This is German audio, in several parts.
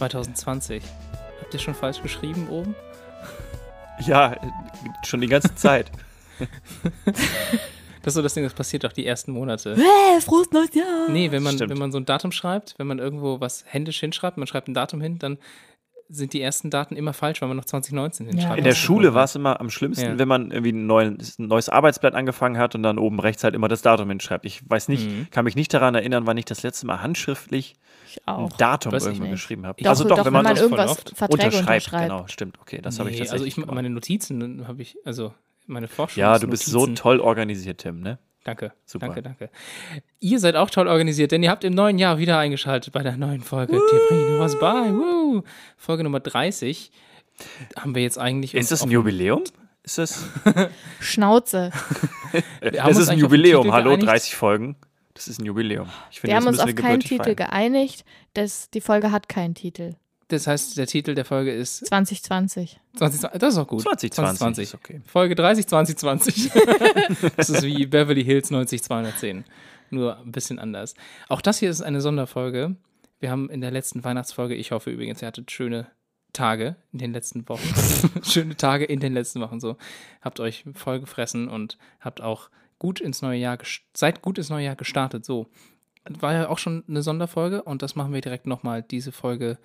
2020. Habt ihr schon falsch geschrieben oben? Ja, schon die ganze Zeit. Das ist so das Ding, das passiert doch die ersten Monate. Hey, frohes neues Jahr! Nee, wenn man, Stimmt. wenn man so ein Datum schreibt, wenn man irgendwo was händisch hinschreibt, man schreibt ein Datum hin, dann sind die ersten Daten immer falsch, weil man noch 2019 hinschreibt. In der Ja. Schule war es immer am schlimmsten, Ja. wenn man irgendwie ein neues, ein neues Arbeitsblatt angefangen hat und dann oben rechts halt immer das Datum hinschreibt. Ich weiß nicht, Mhm. kann mich nicht daran erinnern, wann ich das letzte Mal handschriftlich Ich ein. Datum irgendwo geschrieben habe. Doch, also doch, wenn man, voll irgendwas Verträge unterschreibt, unterschreibt. genau, stimmt, okay, das habe ich Nee, tatsächlich Also ich, meine Notizen habe ich, also meine Forschung. Ja, du bist so toll organisiert, Tim, ne? Danke, Super. danke, danke. Ihr seid auch toll organisiert, denn ihr habt im neuen Jahr wieder eingeschaltet bei der neuen Folge. Tiffany was bei. Woo. Folge Nummer 30. Haben wir jetzt eigentlich. Ist das ein Jubiläum? Ist das? Schnauze. Das ist ein Jubiläum. Hallo, geeinigt. 30 Folgen. Das ist ein Jubiläum. Ich finde, Wir haben uns auf keinen Titel feiern. geeinigt. Das, die Folge hat keinen Titel. Das heißt, der Titel der Folge ist 2020. 2020. Das ist auch gut. 2020 ist okay. Folge 30 2020. das ist wie Beverly Hills 90210. Nur ein bisschen anders. Auch das hier ist eine Sonderfolge. Wir haben in der letzten Weihnachtsfolge, ich hoffe übrigens, ihr hattet schöne Tage in den letzten Wochen. schöne Tage in den letzten Wochen so. Habt euch voll gefressen und habt auch gut ins neue Jahr, seid gut ins neue Jahr gestartet. So. War ja auch schon eine Sonderfolge und das machen wir direkt nochmal. Diese Folge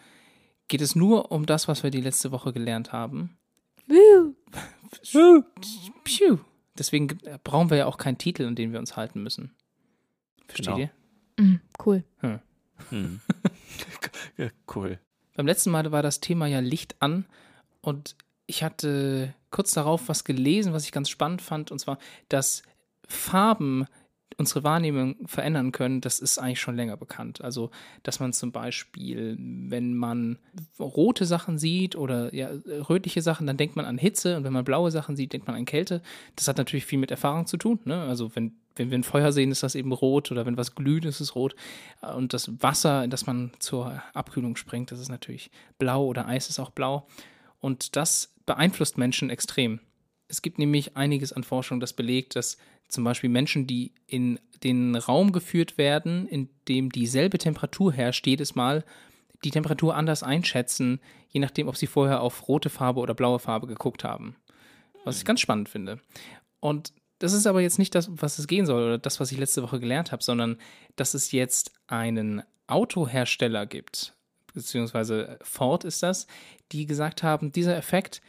geht es nur um das, was wir die letzte Woche gelernt haben. Deswegen brauchen wir ja auch keinen Titel, an den wir uns halten müssen. Versteht Genau. ihr? Mhm, cool. Hm. ja, cool. Beim letzten Mal war das Thema ja Licht an und ich hatte kurz darauf was gelesen, was ich ganz spannend fand, und zwar, dass Farben unsere Wahrnehmung verändern können, das ist eigentlich schon länger bekannt. Also, dass man zum Beispiel, wenn man rote Sachen sieht oder ja, rötliche Sachen, dann denkt man an Hitze und wenn man blaue Sachen sieht, denkt man an Kälte. Das hat natürlich viel mit Erfahrung zu tun. Ne? Also, wenn, wenn wir ein Feuer sehen, ist das eben rot oder wenn was glüht, ist es rot. Und das Wasser, in das man zur Abkühlung springt, das ist natürlich blau oder Eis ist auch blau. Und das beeinflusst Menschen extrem. Es gibt nämlich einiges an Forschung, das belegt, dass zum Beispiel Menschen, die in den Raum geführt werden, in dem dieselbe Temperatur herrscht, jedes Mal die Temperatur anders einschätzen, je nachdem, ob sie vorher auf rote Farbe oder blaue Farbe geguckt haben. Was ich ganz spannend finde. Und das ist aber jetzt nicht das, was es gehen soll oder das, was ich letzte Woche gelernt habe, sondern dass es jetzt einen Autohersteller gibt, beziehungsweise Ford ist das, die gesagt haben, dieser Effekt,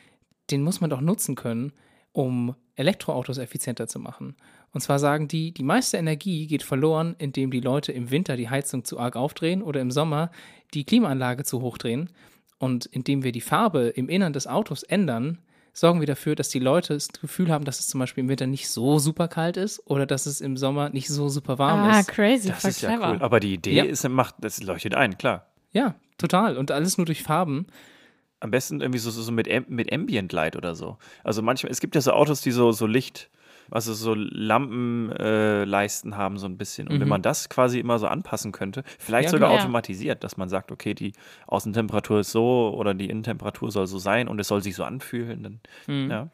den muss man doch nutzen können, um Elektroautos effizienter zu machen. Und zwar sagen die, die meiste Energie geht verloren, indem die Leute im Winter die Heizung zu arg aufdrehen oder im Sommer die Klimaanlage zu hoch drehen. Und indem wir die Farbe im Innern des Autos ändern, sorgen wir dafür, dass die Leute das Gefühl haben, dass es zum Beispiel im Winter nicht so super kalt ist oder dass es im Sommer nicht so super warm Ah, ist. crazy. Das ist ja clever. cool. Aber die Idee Ja. ist, macht, das leuchtet ein, klar. Ja, total. Und alles nur durch Farben. Am besten irgendwie so, so so mit, mit Ambient Light oder so. Also manchmal, es gibt ja so Autos, die so, so Licht, also so Lampenleisten äh, haben so ein bisschen. Und wenn Mhm. man das quasi immer so anpassen könnte, vielleicht Ja, sogar genau. automatisiert, dass man sagt, okay, die Außentemperatur ist so oder die Innentemperatur soll so sein und es soll sich so anfühlen. Dann, Mhm. ja.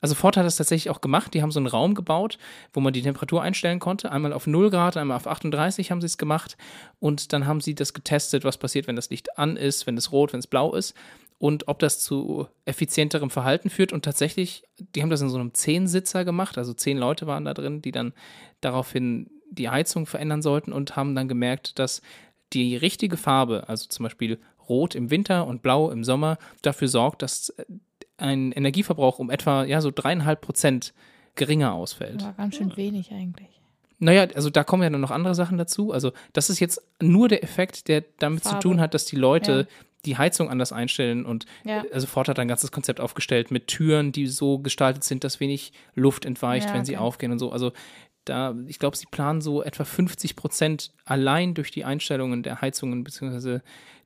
Also Ford hat das tatsächlich auch gemacht. Die haben so einen Raum gebaut, wo man die Temperatur einstellen konnte. Einmal auf 0 Grad, einmal auf 38 haben sie es gemacht. Und dann haben sie das getestet, was passiert, wenn das Licht an ist, wenn es rot, wenn es blau ist. Und ob das zu effizienterem Verhalten führt. Und tatsächlich, die haben das in so einem Zehnsitzer gemacht. Also zehn Leute waren da drin, die dann daraufhin die Heizung verändern sollten und haben dann gemerkt, dass die richtige Farbe, also zum Beispiel Rot im Winter und Blau im Sommer, dafür sorgt, dass äh, ein Energieverbrauch um etwa ja, so dreieinhalb Prozent geringer ausfällt. War ganz schön wenig eigentlich. Naja, also da kommen ja dann noch andere Sachen dazu. Also das ist jetzt nur der Effekt, der damit Farbe. zu tun hat, dass die Leute Ja. Die Heizung anders einstellen und Ja. also Ford hat ein ganzes Konzept aufgestellt mit Türen, die so gestaltet sind, dass wenig Luft entweicht, Ja, wenn sie okay. aufgehen und so. Also da, ich glaube, sie planen so etwa 50 Prozent allein durch die Einstellungen der Heizungen bzw.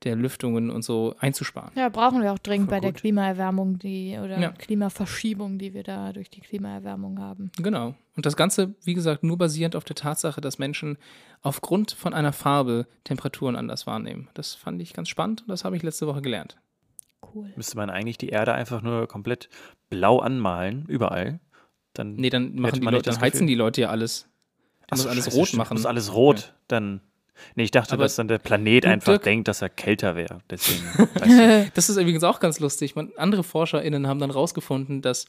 der Lüftungen und so einzusparen. Ja, brauchen wir auch dringend Voll bei der gut. Klimaerwärmung, die oder Ja. Klimaverschiebung, die wir da durch die Klimaerwärmung haben. Genau. Und das Ganze, wie gesagt, nur basierend auf der Tatsache, dass Menschen aufgrund von einer Farbe Temperaturen anders wahrnehmen. Das fand ich ganz spannend und das habe ich letzte Woche gelernt. Cool. Müsste man eigentlich die Erde einfach nur komplett blau anmalen, überall. Dann Nee, dann machen die Leute, dann heizen die Leute ja alles. Die so, alles scheiße, rot stimmt, machen. Muss alles rot, dann. Nee, ich dachte, Aber dass dann der Planet einfach Dirk- denkt, dass er kälter wäre. Deswegen. weißt du. Das ist übrigens auch ganz lustig. Man, andere ForscherInnen haben dann rausgefunden, dass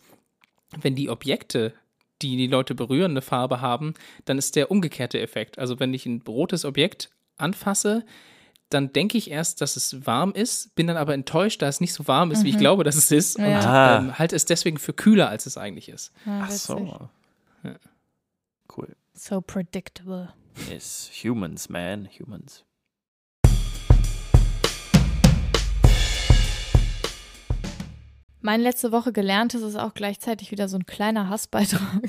wenn die Objekte, die die Leute berühren, eine Farbe haben, dann ist der umgekehrte Effekt. Also wenn ich ein rotes Objekt anfasse, dann denke ich erst, dass es warm ist, bin dann aber enttäuscht, da es nicht so warm ist, wie ich glaube, dass es ist. Und Ja. ähm, halte es deswegen für kühler, als es eigentlich ist. Ja, Ach so. Ja. Cool. So predictable. Yes, humans, man, humans. Mein letzte Woche gelerntes ist auch gleichzeitig wieder so ein kleiner Hassbeitrag.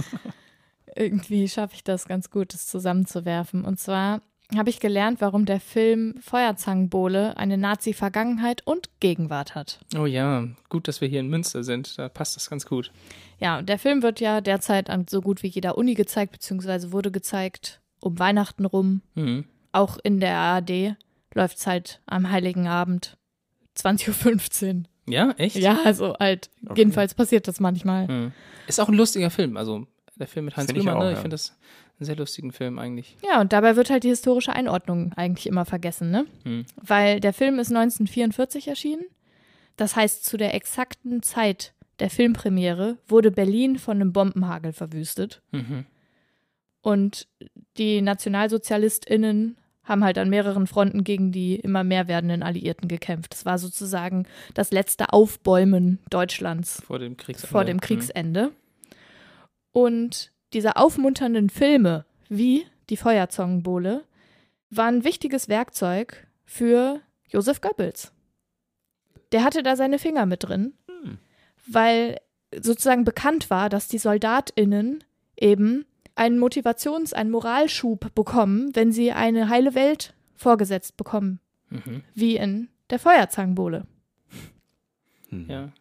Irgendwie schaffe ich das ganz gut, das zusammenzuwerfen. Und zwar habe ich gelernt, warum der Film Feuerzangenbowle eine Nazi-Vergangenheit und Gegenwart hat. Oh ja, gut, dass wir hier in Münster sind. Da passt das ganz gut. Ja, und der Film wird ja derzeit an so gut wie jeder Uni gezeigt, beziehungsweise wurde gezeigt um Weihnachten rum. Mhm. Auch in der ARD läuft es halt am Heiligen Abend 20.15 Uhr. Ja, echt? Ja, also halt, Okay. jedenfalls passiert das manchmal. Mhm. Ist auch ein lustiger Film. Also der Film mit ich Rühmann, auch, ne? ich ja. finde das einen sehr lustigen Film eigentlich. Ja, und dabei wird halt die historische Einordnung eigentlich immer vergessen, ne? Hm. Weil der Film ist 1944 erschienen. Das heißt, zu der exakten Zeit der Filmpremiere wurde Berlin von einem Bombenhagel verwüstet. Mhm. Und die NationalsozialistInnen haben halt an mehreren Fronten gegen die immer mehr werdenden Alliierten gekämpft. Das war sozusagen das letzte Aufbäumen Deutschlands Vor dem Kriegsende. vor dem Mhm. Kriegsende. Und diese aufmunternden Filme wie die Feuerzangenbowle waren ein wichtiges Werkzeug für Josef Goebbels. Der hatte da seine Finger mit drin, Hm. weil sozusagen bekannt war, dass die SoldatInnen eben einen Motivations-, einen Moralschub bekommen, wenn sie eine heile Welt vorgesetzt bekommen, Mhm. wie in der Feuerzangenbowle. Ja.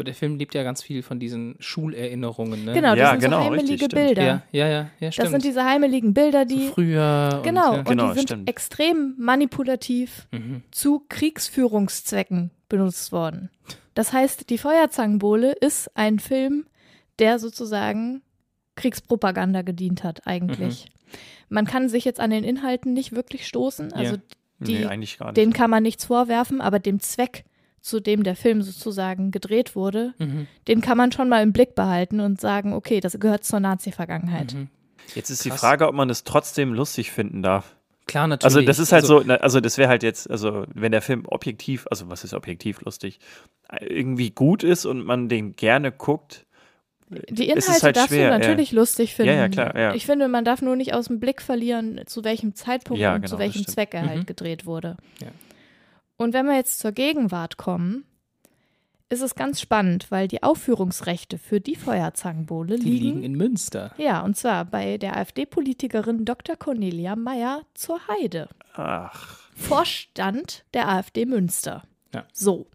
Und der Film lebt ja ganz viel von diesen Schulerinnerungen, ne? Genau, das Ja, sind genau, so richtig, heimelige stimmt. Bilder. Ja, ja, ja, ja stimmt. das sind diese heimeligen Bilder, die so früher. Genau, Und, und Genau, die sind stimmt. extrem manipulativ ja. mhm. zu Kriegsführungszwecken benutzt worden. Das heißt, die Feuerzangenbowle ist ein Film, der sozusagen Kriegspropaganda gedient hat, eigentlich. Mhm. Man kann sich jetzt an den Inhalten nicht wirklich stoßen, also Ja. die- nee, eigentlich gar nicht. dem kann man nichts vorwerfen, aber dem Zweck, zu dem der Film sozusagen gedreht wurde, Mhm. den kann man schon mal im Blick behalten und sagen, okay, das gehört zur Nazi-Vergangenheit. Mhm. Jetzt ist die Krass. Frage, ob man es trotzdem lustig finden darf. Klar, natürlich. Also das ist halt so, na, also das wäre halt jetzt, also wenn der Film objektiv, also was ist objektiv lustig, irgendwie gut ist und man den gerne guckt, Die Es ist Inhalte halt darfst schwer, du ja. natürlich lustig finden. Ja, ja, klar, ja. Ich finde, man darf nur nicht aus dem Blick verlieren, zu welchem Zeitpunkt Ja, und genau, zu das welchem. Zweck er halt Mhm. gedreht wurde. Ja. Und wenn wir jetzt zur Gegenwart kommen, ist es ganz spannend, weil die Aufführungsrechte für die Feuerzangenbowle die liegen, liegen in Münster. ja, und zwar bei der AfD-Politikerin Dr. Cornelia Meyer zur Heide. ach, Vorstand der AfD Münster. Ja. So.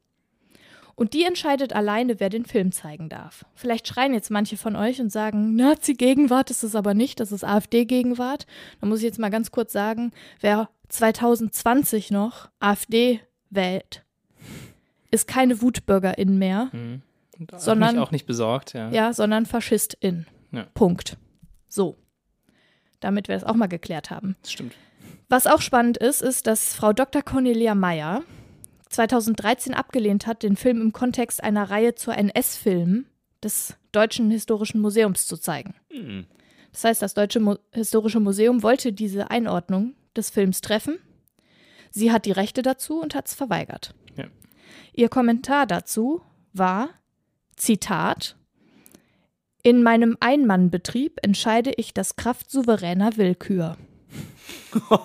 Und die entscheidet alleine, wer den Film zeigen darf. Vielleicht schreien jetzt manche von euch und sagen, Nazi-Gegenwart ist es aber nicht, das ist AfD-Gegenwart. Da muss ich jetzt mal ganz kurz sagen, wer 2020 noch AfD wählt, ist keine Wutbürgerin mehr, Mhm. Hat Sondern- mich auch nicht besorgt, ja. ja, sondern Faschistin. Ja. Punkt. So. Damit wir das auch mal geklärt haben. Das stimmt. Was auch spannend ist, ist, dass Frau Dr. Cornelia Meyer 2013 abgelehnt hat, den Film im Kontext einer Reihe zu NS-Filmen des Deutschen Historischen Museums zu zeigen. hm. Das heißt, das Deutsche Mu Historische Museum wollte diese Einordnung des Films treffen. Sie hat die Rechte dazu und hat es verweigert. Ja. Ihr Kommentar dazu war, Zitat, in meinem Einmannbetrieb entscheide ich das Kraft souveräner Willkür.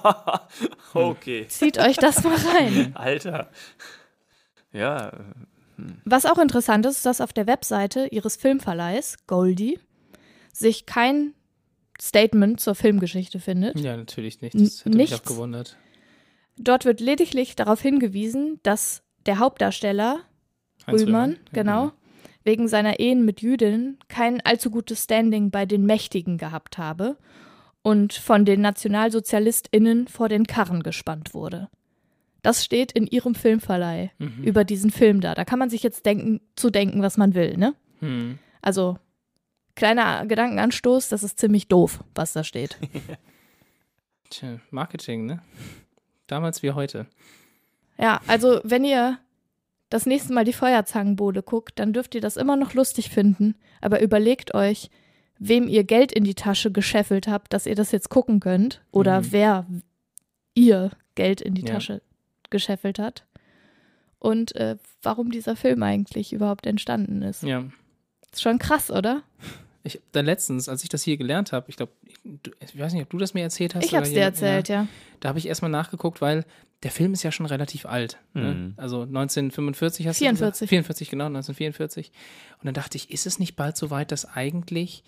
okay. Zieht euch das mal rein. Alter. Ja, Was auch interessant ist, dass auf der Webseite ihres Filmverleihs, Goldie, sich kein Statement zur Filmgeschichte findet. Ja, natürlich nicht. Das hätte mich auch Nichts. gewundert. Dort wird lediglich darauf hingewiesen, dass der Hauptdarsteller, Heinz Rühmann, Ja, genau, wegen seiner Ehen mit Jüdinnen kein allzu gutes Standing bei den Mächtigen gehabt habe und von den NationalsozialistInnen vor den Karren gespannt wurde. Das steht in ihrem Filmverleih Mhm. über diesen Film da. Da kann man sich jetzt denken, zu denken, was man will, ne? Mhm. Also, kleiner Gedankenanstoß, das ist ziemlich doof, was da steht. Tja, Marketing, ne? Damals wie heute. Ja, also wenn ihr das nächste Mal die Feuerzangenbowle guckt, dann dürft ihr das immer noch lustig finden. Aber überlegt euch, wem ihr Geld in die Tasche gescheffelt habt, dass ihr das jetzt gucken könnt. Oder Mhm. wer ihr Geld in die Ja. Tasche gescheffelt hat. Und äh, warum dieser Film eigentlich überhaupt entstanden ist. Ja. Ist schon krass, oder? Ich, dann letztens, als ich das hier gelernt habe, ich glaube, ich, weiß nicht, ob du das mir erzählt hast. Ich oder hab's dir erzählt, ja. Da habe ich erstmal nachgeguckt, weil der Film ist ja schon relativ alt. Ne? Mhm. Also 1945 hast 44. du gesagt? 44, genau, 1944. Und dann dachte ich, ist es nicht bald so weit, dass eigentlich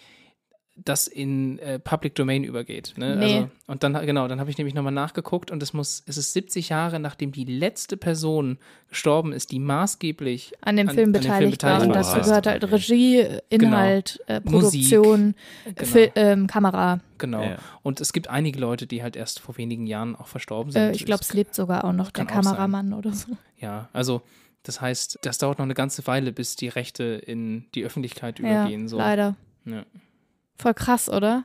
das in äh, Public Domain übergeht? Ne? Nee. Also, und dann, genau, dann habe ich nämlich nochmal nachgeguckt und es muss, es ist 70 Jahre, nachdem die letzte Person gestorben ist, die maßgeblich An dem An- Film an dem Film beteiligt war. Und beteiligt dazu gehört halt Regie, Inhalt, äh, Produktion, genau, Fil ähm, Kamera. genau. Ja. Und es gibt einige Leute, die halt erst vor wenigen Jahren auch verstorben sind. Äh, ich glaube, es lebt sogar auch noch der. Kameramann oder so. Ja, also das heißt, das dauert noch eine ganze Weile, bis die Rechte in die Öffentlichkeit Ja, übergehen. so. leider. Ja. Voll krass, oder?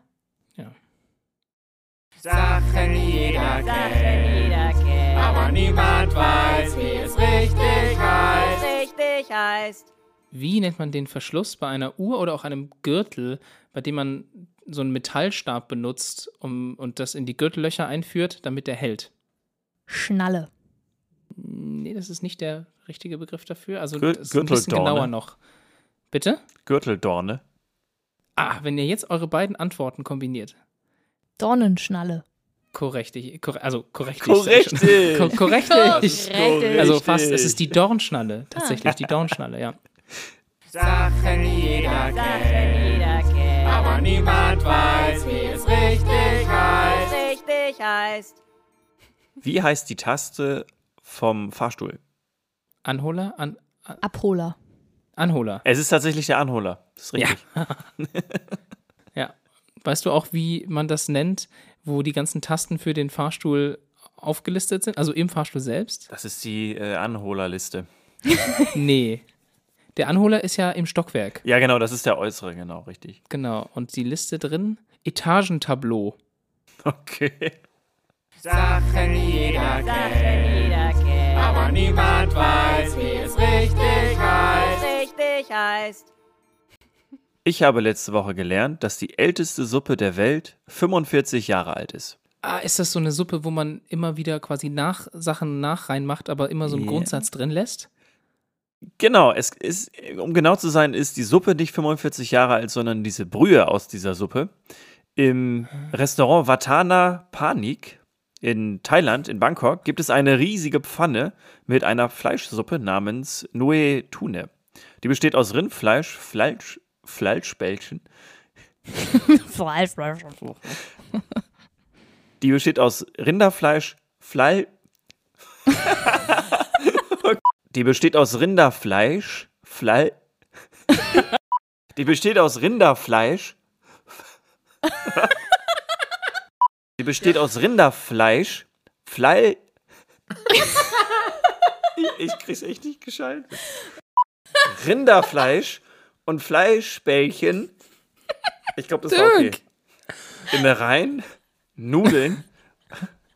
Sachen jeder kennt, aber niemand weiß, wie es richtig heißt. richtig heißt. Wie nennt man den Verschluss bei einer Uhr oder auch einem Gürtel, bei dem man so einen Metallstab benutzt um, und das in die Gürtellöcher einführt, damit der hält? Schnalle. Nee, das ist nicht der richtige Begriff dafür. Also Gür- das ist ein bisschen genauer noch. Bitte? Gürteldorne. Ah, wenn ihr jetzt eure beiden Antworten kombiniert. Dornenschnalle. Korrektig, korre also korrektig. Korrektig. Ko korrektig. Korrektig. Also fast, es ist die Dornschnalle, tatsächlich, die Dornschnalle, ja. Sachen jeder kennt, Jeder kennt, aber niemand weiß, wie es richtig heißt. richtig heißt. Wie heißt die Taste vom Fahrstuhl? Anholer? An, Abholer. Anholer. Es ist tatsächlich der Anholer. Das ist richtig. Ja. Weißt du auch, wie man das nennt, wo die ganzen Tasten für den Fahrstuhl aufgelistet sind? Also im Fahrstuhl selbst? Das ist die äh, Anholerliste. Nee. Der Anholer ist ja im Stockwerk. Ja, genau, das ist der äußere, genau, richtig. Genau. Und die Liste drin? Etagentableau. Okay. Sachen Jeder kennt, aber niemand weiß, wie es richtig heißt. Richtig heißt. Ich habe letzte Woche gelernt, dass die älteste Suppe der Welt 45 Jahre alt ist. Ah, ist das so eine Suppe, wo man immer wieder quasi nach Sachen nach reinmacht, aber immer so einen Ja. Grundsatz drin lässt? Genau, es ist, um genau zu sein, ist die Suppe nicht 45 Jahre alt, sondern diese Brühe aus dieser Suppe. Im Restaurant Vatana Panik in Thailand, in Bangkok, gibt es eine riesige Pfanne mit einer Fleischsuppe namens Noe Tune. Die besteht aus Rindfleisch, Fleisch, Fleischbällchen. Die besteht aus Rinderfleisch, Flei. Die besteht aus Rinderfleisch, Flei. Die besteht aus Rinderfleisch. Die besteht aus Rinderfleisch, Flei. Ich krieg's echt nicht geschaltet. Rinderfleisch und Fleischbällchen. Ich glaube, das war okay. Innereien, Nudeln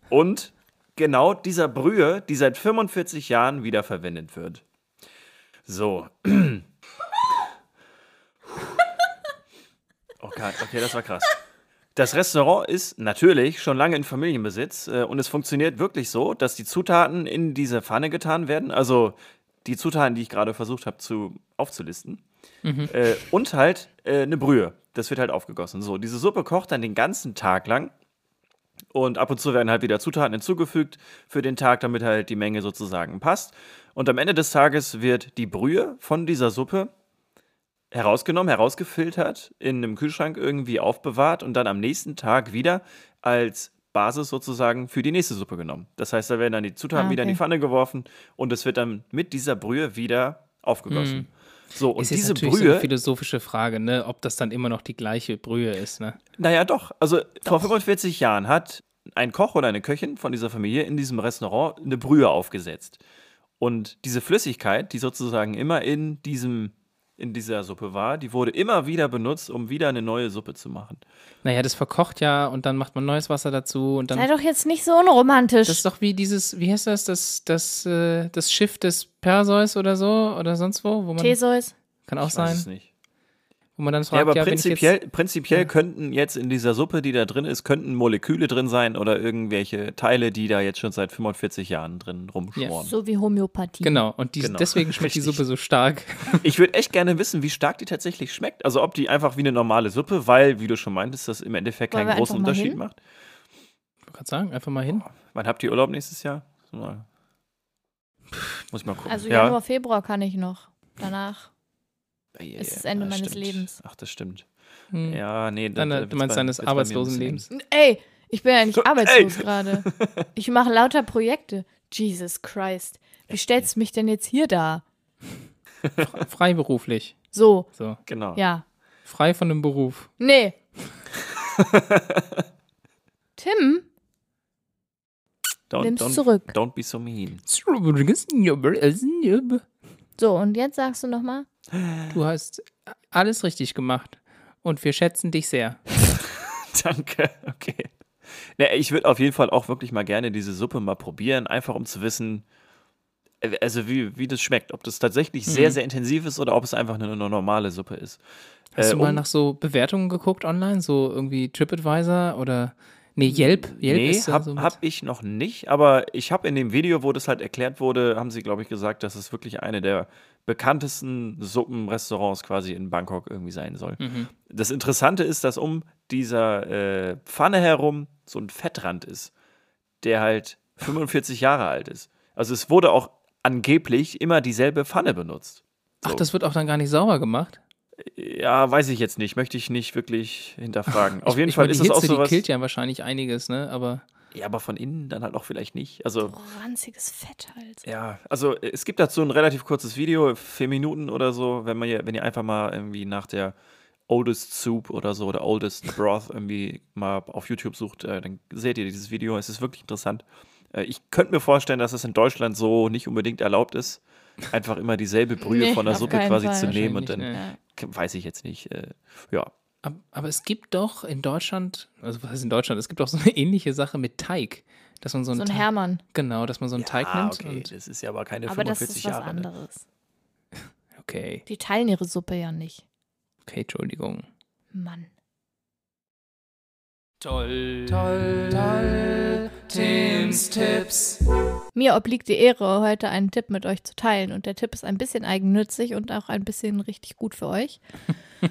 und genau dieser Brühe, die seit 45 Jahren wiederverwendet wird. So. Oh Gott, okay, das war krass. Das Restaurant ist natürlich schon lange in Familienbesitz äh, und es funktioniert wirklich so, dass die Zutaten in diese Pfanne getan werden. Also die Zutaten, die ich gerade versucht habe zu aufzulisten. Äh, und halt äh, eine Brühe. Das wird halt aufgegossen. So, diese Suppe kocht dann den ganzen Tag lang. Und ab und zu werden halt wieder Zutaten hinzugefügt für den Tag, damit halt die Menge sozusagen passt. Und am Ende des Tages wird die Brühe von dieser Suppe herausgenommen, herausgefiltert, in einem Kühlschrank irgendwie aufbewahrt und dann am nächsten Tag wieder als Basis sozusagen für die nächste Suppe genommen. Das heißt, da werden dann die Zutaten Ah, wieder in die okay. Pfanne geworfen und es wird dann mit dieser Brühe wieder aufgegossen. So, und ist diese natürlich so Brühe, eine philosophische Frage, ne? ob das dann immer noch die gleiche Brühe ist. Ne? naja, doch. Also vor 45 Jahren hat ein Koch oder eine Köchin von dieser Familie in diesem Restaurant eine Brühe aufgesetzt. Und diese Flüssigkeit, die sozusagen immer in diesem in dieser Suppe war, die wurde immer wieder benutzt, um wieder eine neue Suppe zu machen. Naja, das verkocht ja und dann macht man neues Wasser dazu und dann. Sei doch jetzt nicht so unromantisch. Das ist doch wie dieses, wie heißt das, das, das, äh, das Schiff des Perseus oder so oder sonst wo, wo man Theseus. kann auch Ich weiß es sein, nicht. Wo man dann Ja, fragt, aber ja, wenn ich prinzipiell, jetzt, prinzipiell könnten jetzt in dieser Suppe, die da drin ist, könnten Moleküle drin sein oder irgendwelche Teile, die da jetzt schon seit 45 Jahren drin rumschmoren. So wie Homöopathie. genau und die, Genau. deswegen schmeckt die Richtig. Suppe so stark. Ich würde echt gerne wissen, wie stark die tatsächlich schmeckt. Also ob die einfach wie eine normale Suppe, weil, wie du schon meintest, das im Endeffekt Wollen keinen großen Unterschied hin? macht. Ich wollte gerade sagen, einfach mal hin. Wann habt ihr Urlaub nächstes Jahr? Mal. Muss ich mal gucken. Also ja. Januar, Februar kann ich noch. Danach. Ja, ja, ist das Ende das meines stimmt. Lebens. Ach, das stimmt. Hm. Ja, nee. Deine, da- du meinst deines arbeitslosen Lebens. Ey, ich bin ja nicht Ey. arbeitslos gerade. Ich mache lauter Projekte. Jesus Christ. Wie stellst du mich denn jetzt hier dar? Freiberuflich. So, So. Genau. ja. Frei von dem Beruf. Nee. Tim, Don't, nimm's don't, zurück. don't be so mean. So, und jetzt sagst du nochmal. Du hast alles richtig gemacht. Und wir schätzen dich sehr. Danke. Okay. Ne, ich würde auf jeden Fall auch wirklich mal gerne diese Suppe mal probieren, einfach um zu wissen, äh, also wie, wie das schmeckt. Ob das tatsächlich sehr, Mhm. sehr intensiv ist oder ob es einfach eine, eine normale Suppe ist. Hast Äh, du mal um- nach so Bewertungen geguckt online? So irgendwie TripAdvisor oder. Nee, Yelp. Yelp nee, ist ja hab, so hab ich noch nicht, aber ich habe in dem Video, wo das halt erklärt wurde, haben sie, glaube ich, gesagt, dass es wirklich eine der bekanntesten Suppenrestaurants quasi in Bangkok irgendwie sein soll. Mhm. Das Interessante ist, dass um dieser äh, Pfanne herum so ein Fettrand ist, der halt 45 Jahre alt ist. Also es wurde auch angeblich immer dieselbe Pfanne benutzt. Ach, So. das wird auch dann gar nicht sauber gemacht. Ja, weiß ich jetzt nicht, möchte ich nicht wirklich hinterfragen. Auf jeden ich Fall meine, ist es auch sowas. Die killt ja wahrscheinlich einiges, ne? Aber Ja, aber von innen dann halt auch vielleicht nicht. Also Ranziges Fett halt. Ja, also äh, es gibt dazu ein relativ kurzes Video, vier Minuten oder so, wenn man ihr, wenn ihr einfach mal irgendwie nach der Oldest Soup oder so oder Oldest Broth irgendwie mal auf YouTube sucht, äh, dann seht ihr dieses Video. Es ist wirklich interessant. Äh, ich könnte mir vorstellen, dass es in Deutschland so nicht unbedingt erlaubt ist, einfach immer dieselbe Brühe Nee, von der Suppe quasi Fall. zu nehmen und dann k- weiß ich jetzt nicht. Äh, ja, Aber es gibt doch in Deutschland, also was heißt in Deutschland, es gibt auch so eine ähnliche Sache mit Teig. Dass man so, So einen ein Teig- Hermann. Genau, dass man so einen Teig Ah, nimmt. okay, Und, das ist ja aber keine Aber das 45 ist was Jahre. Ne? anderes. okay, Die teilen ihre Suppe ja nicht. okay, Entschuldigung. Mann. Toll, toll, toll. Tims Tipps. Mir obliegt die Ehre, heute einen Tipp mit euch zu teilen. Und der Tipp ist ein bisschen eigennützig und auch ein bisschen richtig gut für euch.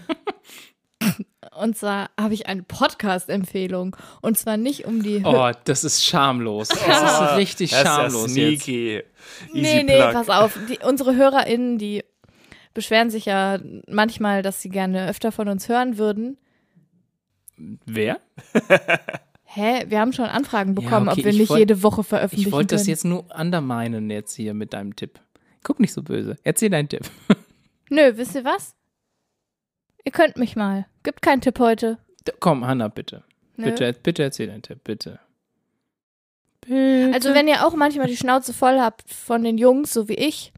und zwar habe ich eine Podcast-Empfehlung. Und zwar nicht um die. Oh, das ist schamlos. Das ist richtig Das ist ja schamlos jetzt. sneaky. nee, Easy nee, plug. pass auf. Die, unsere HörerInnen, die beschweren sich ja manchmal, dass sie gerne öfter von uns hören würden. Wer? Hä? Wir haben schon Anfragen Ja, bekommen, okay, ob wir ich nicht wollt- jede Woche veröffentlichen Ich wollte das jetzt nur underminen jetzt hier mit deinem Tipp. Guck nicht so böse. Erzähl deinen Tipp. Nö, wisst ihr was? Ihr könnt mich mal. Gibt keinen Tipp heute. D- Komm, Hanna, bitte. Nö. Bitte, bitte erzähl deinen Tipp, bitte. Bitte. Also wenn ihr auch manchmal die Schnauze voll habt von den Jungs, so wie ich,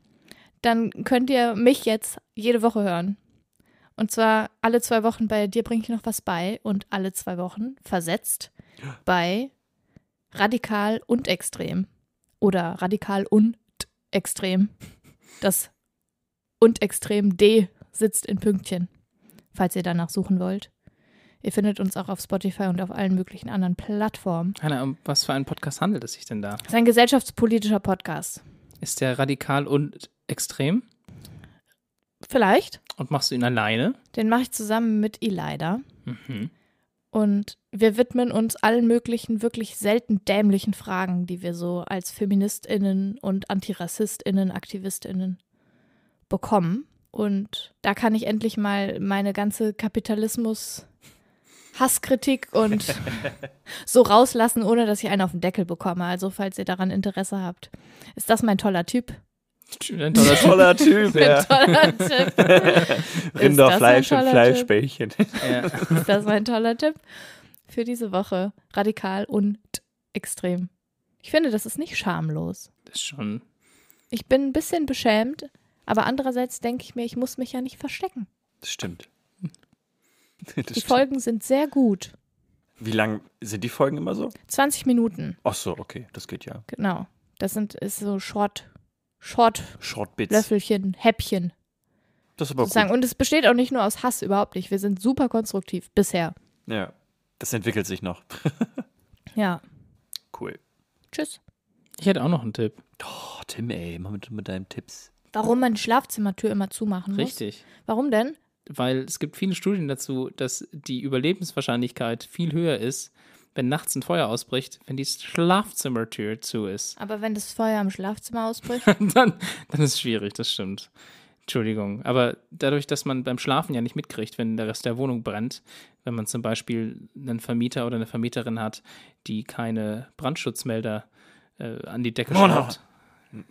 dann könnt ihr mich jetzt jede Woche hören. Und zwar alle zwei Wochen bei Dir bringe ich noch was bei und alle zwei Wochen versetzt bei Radikal und Extrem. Oder Radikal und Extrem. Das und Extrem D sitzt in Pünktchen, falls ihr danach suchen wollt. Ihr findet uns auch auf Spotify und auf allen möglichen anderen Plattformen. Hanna, um was für einen Podcast handelt es sich denn da? Das ist ein gesellschaftspolitischer Podcast. Ist der radikal und extrem? Vielleicht. Und machst du ihn alleine? Den mache ich zusammen mit Elida. Mhm. Und wir widmen uns allen möglichen, wirklich selten dämlichen Fragen, die wir so als FeministInnen und AntirassistInnen, AktivistInnen bekommen. Und da kann ich endlich mal meine ganze Kapitalismus- Hasskritik und so rauslassen, ohne dass ich einen auf den Deckel bekomme. Also, falls ihr daran Interesse habt, ist das mein toller Typ. Ein toller Typ. Toller Typ, ja. toller Tipp. Rinderfleisch ein und Typ? Fleischbällchen. Ja. Ist das mein toller Tipp für diese Woche? Radikal und extrem. Ich finde, das ist nicht schamlos. Das ist schon. Ich bin ein bisschen beschämt, Aber andererseits denke ich mir, ich muss mich ja nicht verstecken. Das stimmt. Das Die stimmt. Folgen sind sehr gut. Wie lang sind die Folgen immer so? 20 Minuten, Ach so, okay, das geht ja. genau. Das sind ist so Short, Short Short Bits. Löffelchen, Häppchen Das ist aber sozusagen. gut. Und es besteht auch nicht nur aus Hass, überhaupt nicht. Wir sind super konstruktiv bisher. Ja, das entwickelt sich noch. Ja. Cool. Tschüss. Ich hätte auch noch einen Tipp. Oh, Tim, ey, mal mit, mit deinen Tipps. Warum man die Schlafzimmertür immer zumachen muss? Richtig. Warum denn? Weil es gibt viele Studien dazu, dass die Überlebenswahrscheinlichkeit viel höher ist, wenn nachts ein Feuer ausbricht, wenn die Schlafzimmertür zu ist. Aber wenn das Feuer im Schlafzimmer ausbricht, dann, dann ist es schwierig, das stimmt. Entschuldigung. Aber dadurch, dass man beim Schlafen ja nicht mitkriegt, wenn der Rest der Wohnung brennt, wenn man zum Beispiel einen Vermieter oder eine Vermieterin hat, die keine Brandschutzmelder äh, an die Decke schraubt.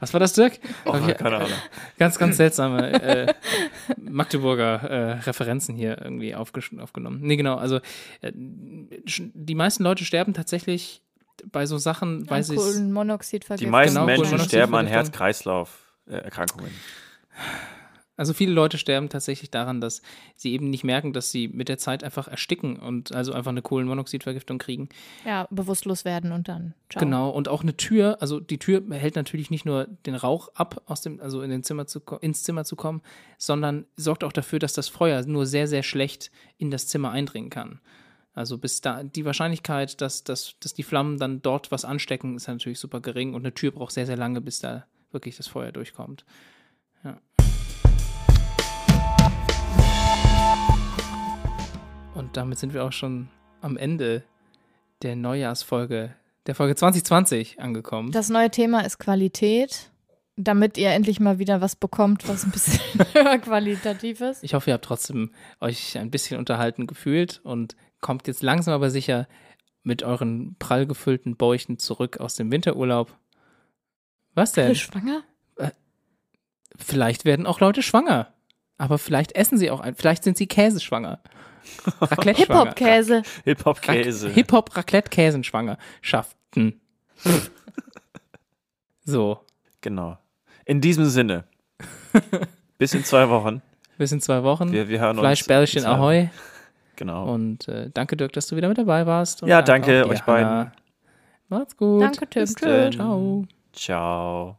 Was war das, Dirk? Oh, ich- keine Ahnung. Ganz, ganz seltsame äh, Magdeburger äh, Referenzen hier irgendwie aufgesch- aufgenommen. Nee, genau. Also äh, sch- die meisten Leute sterben tatsächlich bei so Sachen, weil sie es. Kohlenmonoxid Die meisten Genau, Menschen sterben an. Herz-Kreislauf-Erkrankungen. Also viele Leute sterben tatsächlich daran, dass sie eben nicht merken, dass sie mit der Zeit einfach ersticken und also einfach eine Kohlenmonoxidvergiftung kriegen. Ja, bewusstlos werden und dann. Ciao. Genau. Und auch eine Tür, also die Tür hält natürlich nicht nur den Rauch ab, aus dem, also in den Zimmer zu, ins Zimmer zu kommen, sondern sorgt auch dafür, dass das Feuer nur sehr, sehr schlecht in das Zimmer eindringen kann. Also bis da die Wahrscheinlichkeit, dass, dass, dass die Flammen dann dort was anstecken, ist natürlich super gering und eine Tür braucht sehr, sehr lange, bis da wirklich das Feuer durchkommt. Ja. Und damit sind wir auch schon am Ende der Neujahrsfolge, der Folge 2020 angekommen. Das neue Thema ist Qualität, damit ihr endlich mal wieder was bekommt, was ein bisschen höher qualitativ ist. Ich hoffe, ihr habt trotzdem euch ein bisschen unterhalten gefühlt und kommt jetzt langsam aber sicher mit euren prall gefüllten Bäuchen zurück aus dem Winterurlaub. Was denn? Schwanger? Vielleicht werden auch Leute schwanger. Aber vielleicht essen sie auch ein. Vielleicht sind sie käseschwanger. Raclette. Hip-Hop-Käse. Hip-Hop-Käse. Hip-Hop Raclette Käsen schwanger. Schafften. so, Genau. In diesem Sinne. Bis in zwei Wochen. bis in zwei Wochen. Wir, wir hören uns. Fleischbällchen. Ahoi. Genau. Und äh, danke, Dirk, dass du wieder mit dabei warst. Und Ja, danke euch beiden. Hannah. Macht's gut. Danke, Tim. Tschüss. Ciao. Ciao.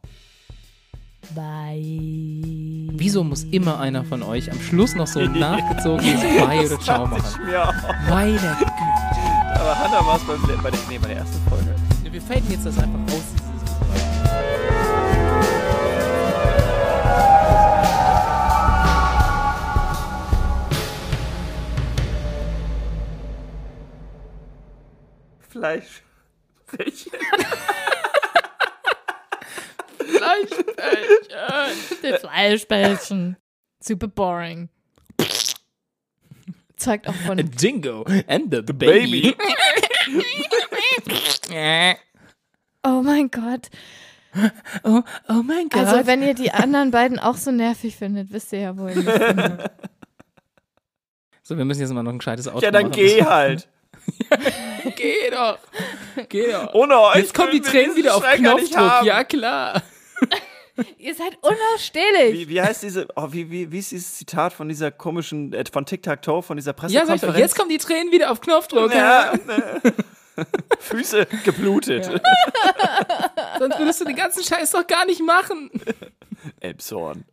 Bye. Wieso muss immer einer von euch am Schluss noch so ein nachgezogenes Bye oder Ciao machen? Ja. Meine Güte. Aber Hannah war es bei, der, nee, bei der ersten Folge. Wir faden jetzt das einfach raus. Dieses Fleisch. Bällchen. Die Fleischbällchen. Super boring. Zeigt auch von. Dingo and the, Baby. Oh mein Gott. oh, oh mein Gott. Also, wenn ihr die anderen beiden auch so nervig findet, wisst ihr ja wohl. nicht. so, wir müssen jetzt mal noch ein gescheites Auto Ja, dann machen. geh halt. Geh doch. Geh doch. Ohne euch. Jetzt kommen die Tränen wieder auf Knopfdruck. Ja, klar. ihr seid unausstehlich. Wie, wie heißt diese, oh, wie, wie, wie ist dieses Zitat von dieser komischen, äh, von Tic-Tac-Toe, von dieser Ja, Pressekonferenz? doch, jetzt kommen die Tränen wieder auf Knopfdruck. Ja, ne. Füße geblutet. Sonst würdest du den ganzen Scheiß doch gar nicht machen. Elbshorn.